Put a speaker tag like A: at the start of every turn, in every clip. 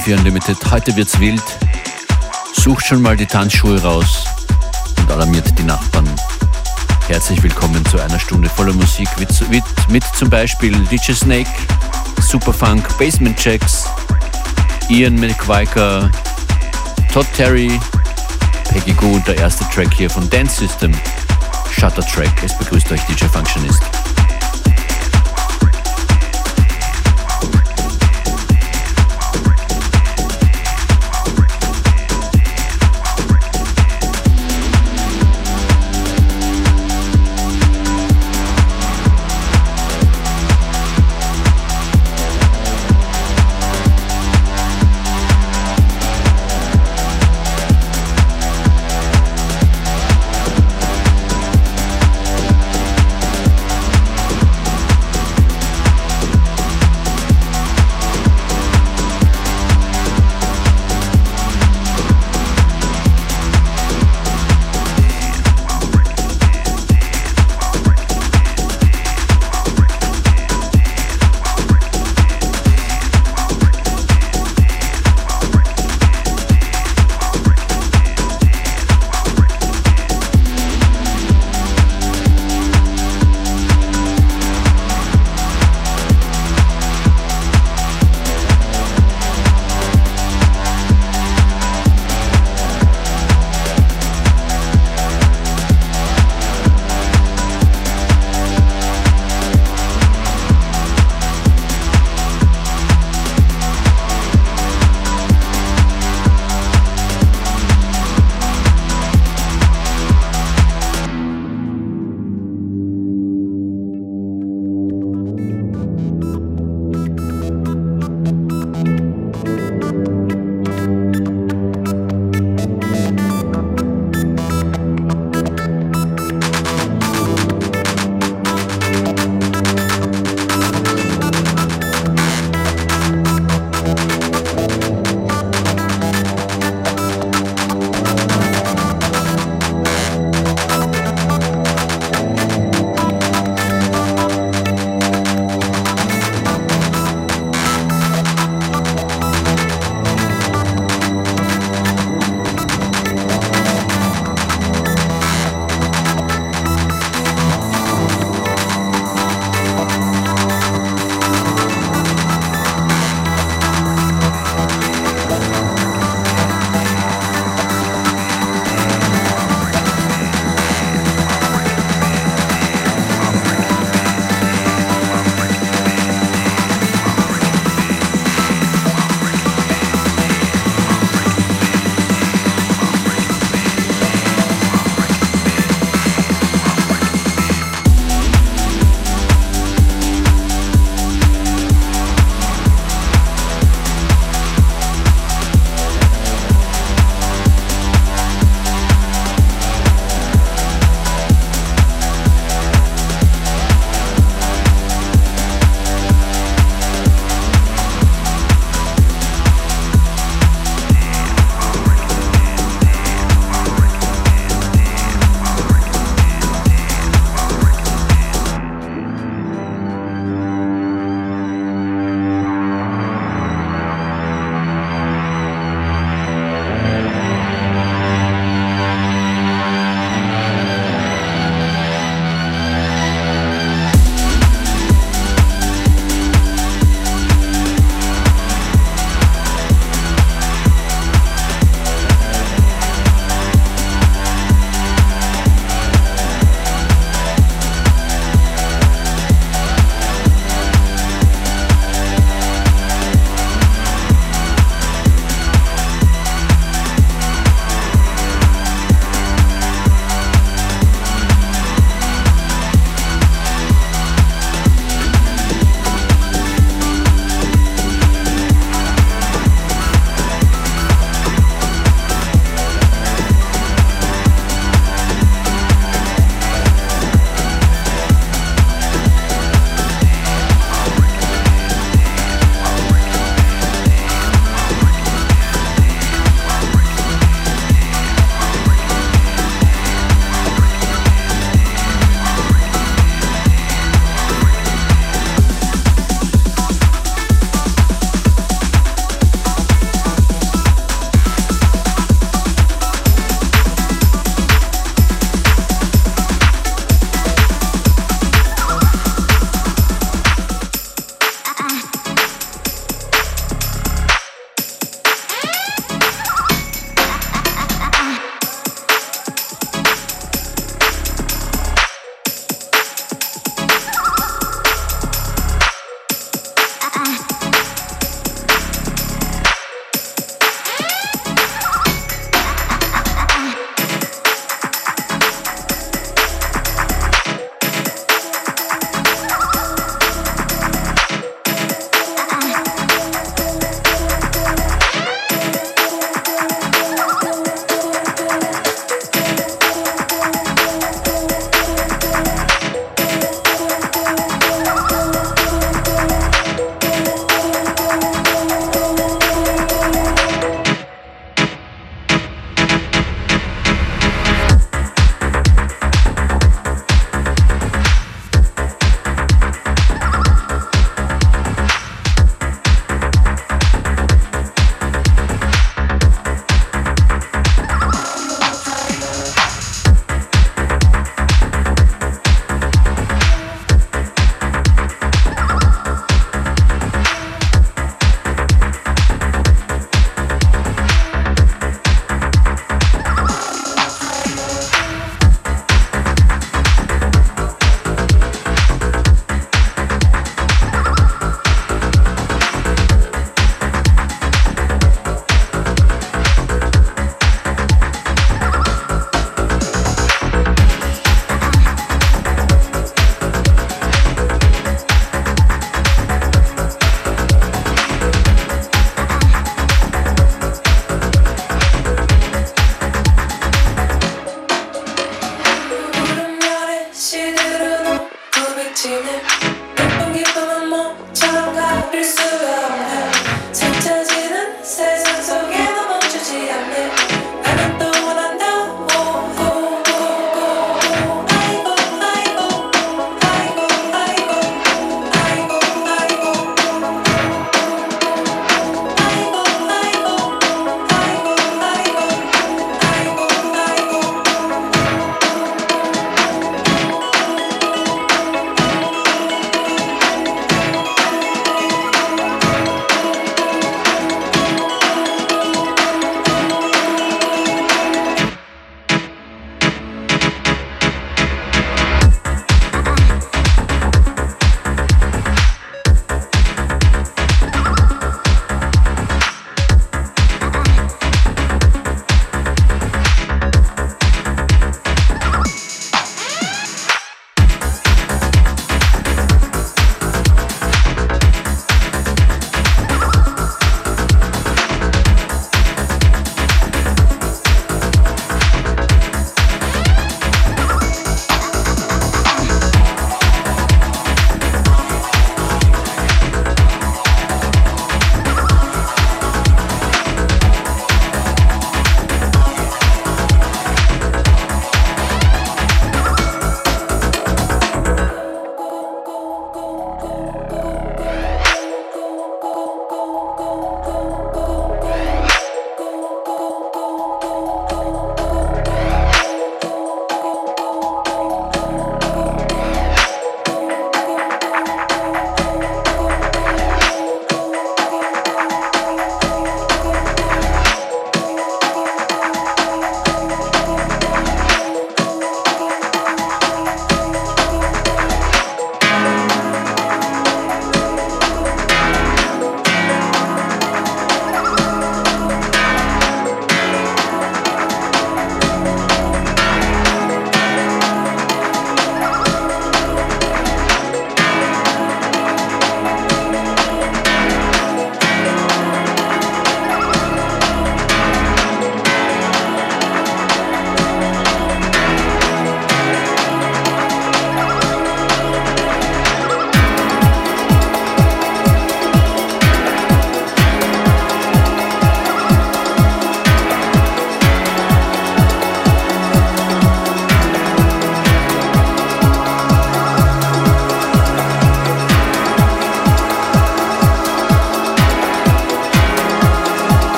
A: Willkommen bei FM4 Unlimited. Heute wird's wild. Sucht schon mal die Tanzschuhe raus und alarmiert die Nachbarn. Herzlich willkommen zu einer Stunde voller Musik mit, mit, mit zum Beispiel DJ Snake, Superfunk, Basement Checks, Ian McViker, Todd Terry, Peggy Goo und der erste Track hier von Dance System, Shutter Track. Es begrüßt euch DJ Functionist.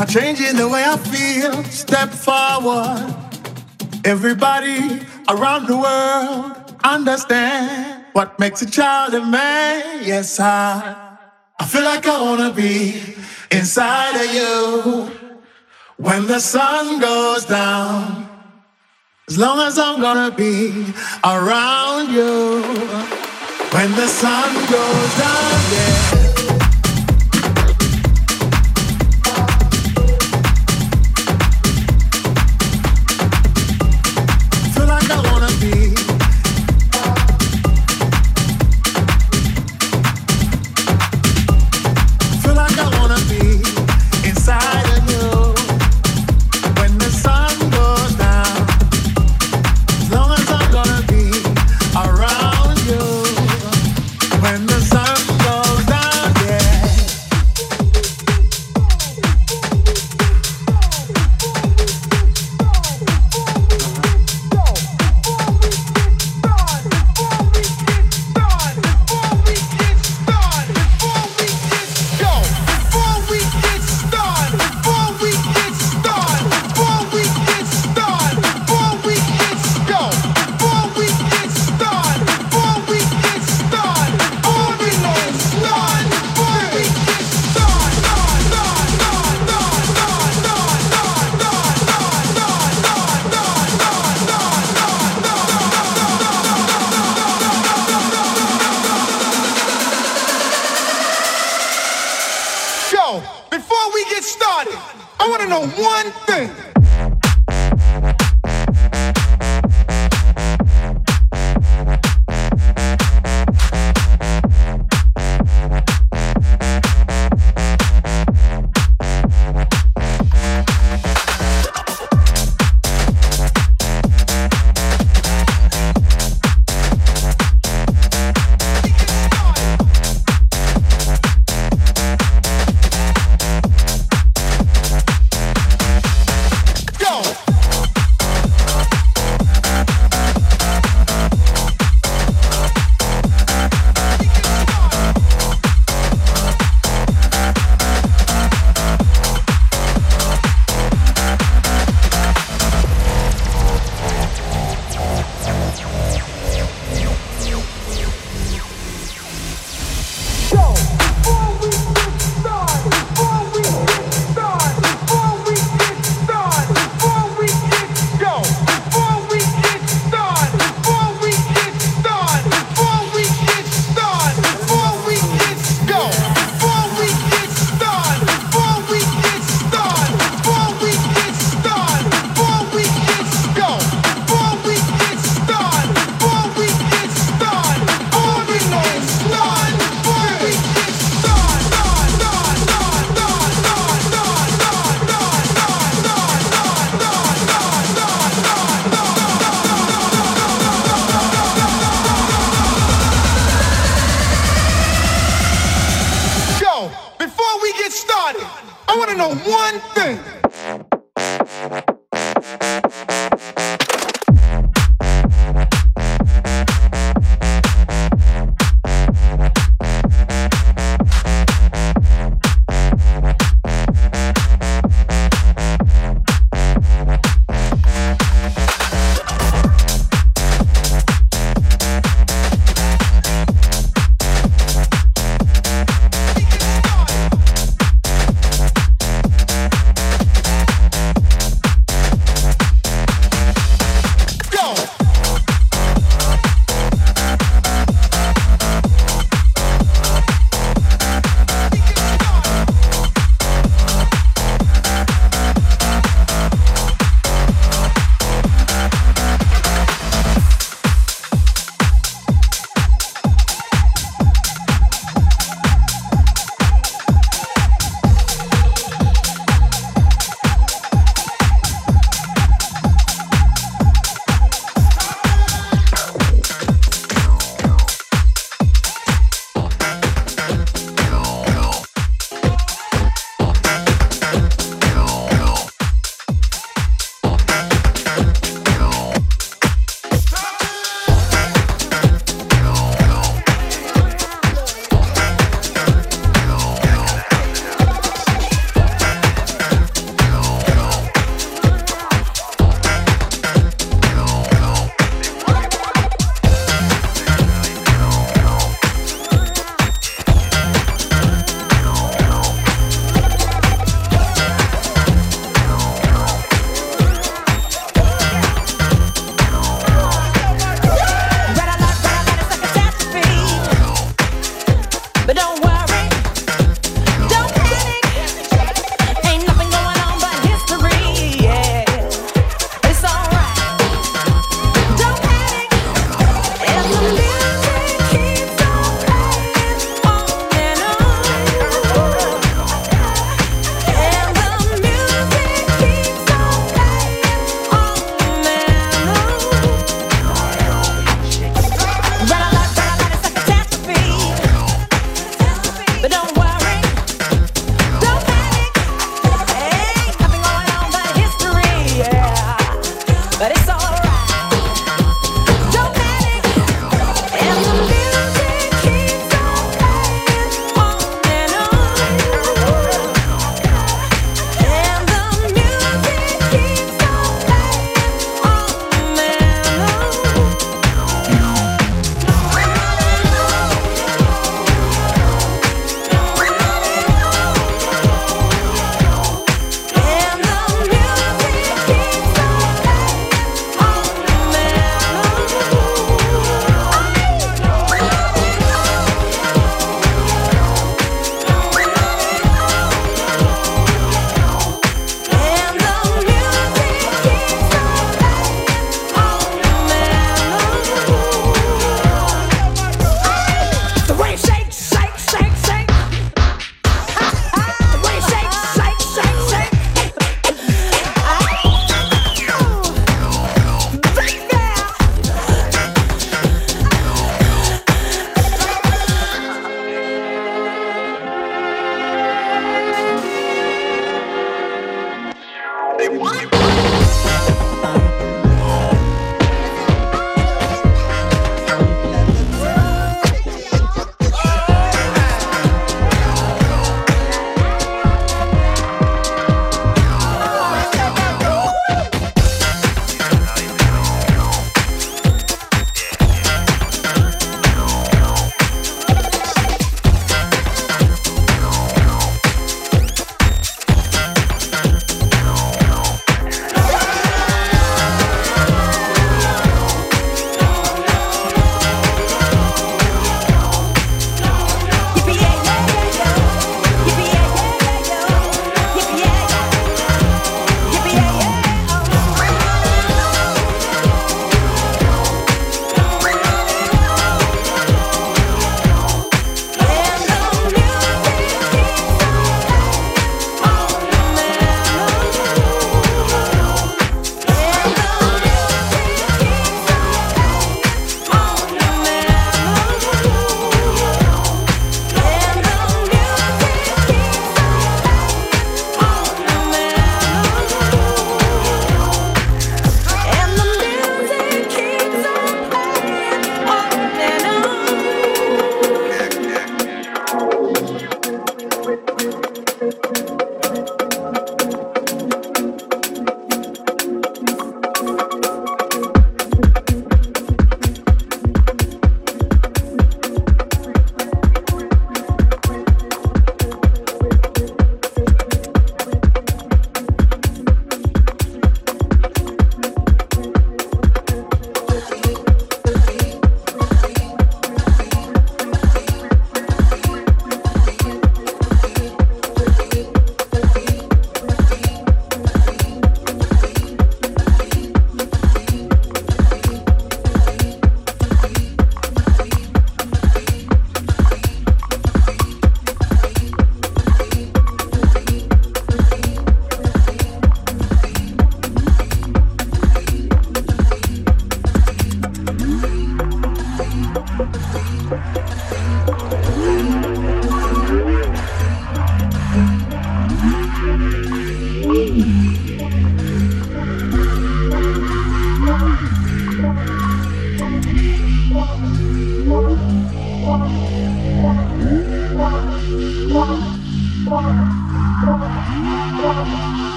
B: are changing the way I feel. Step forward. Everybody around the world understand what makes a child a man. Yes, I. I feel like I wanna be inside of you when the sun goes down. As long as I'm gonna be around you when the sun goes down, yeah.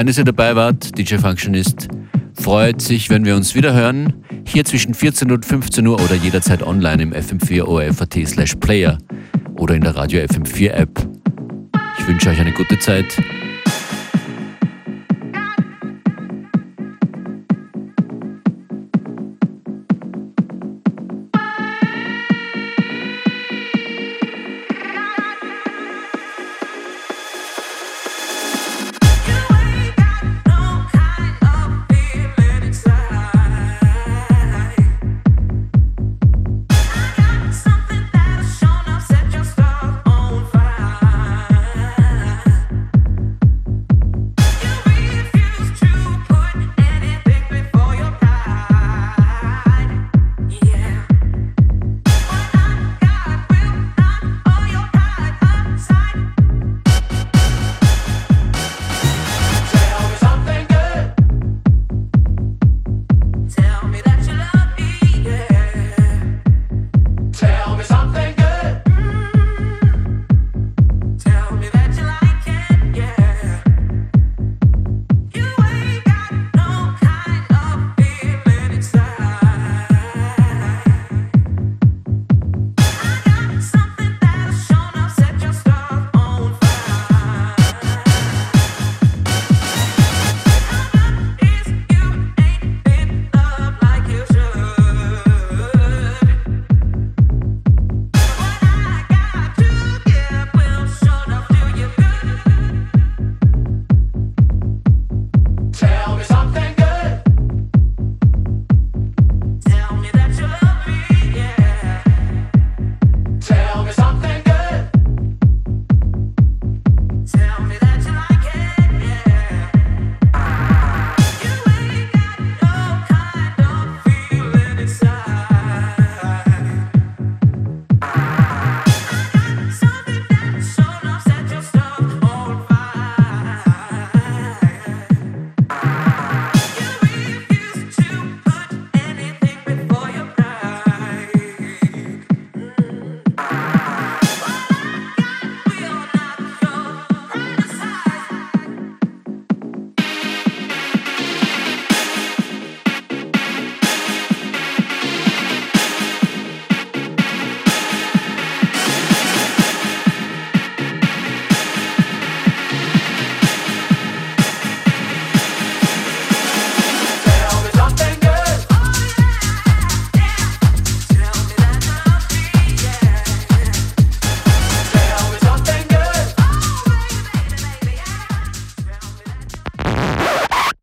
A: Fein, dass ihr dabei wart. DJ Functionist freut sich, wenn wir uns wieder hören. Hier zwischen 14 und 15 Uhr oder jederzeit online im FM4 ORF.at slash Player oder in der Radio FM4 App. Ich wünsche euch eine gute Zeit.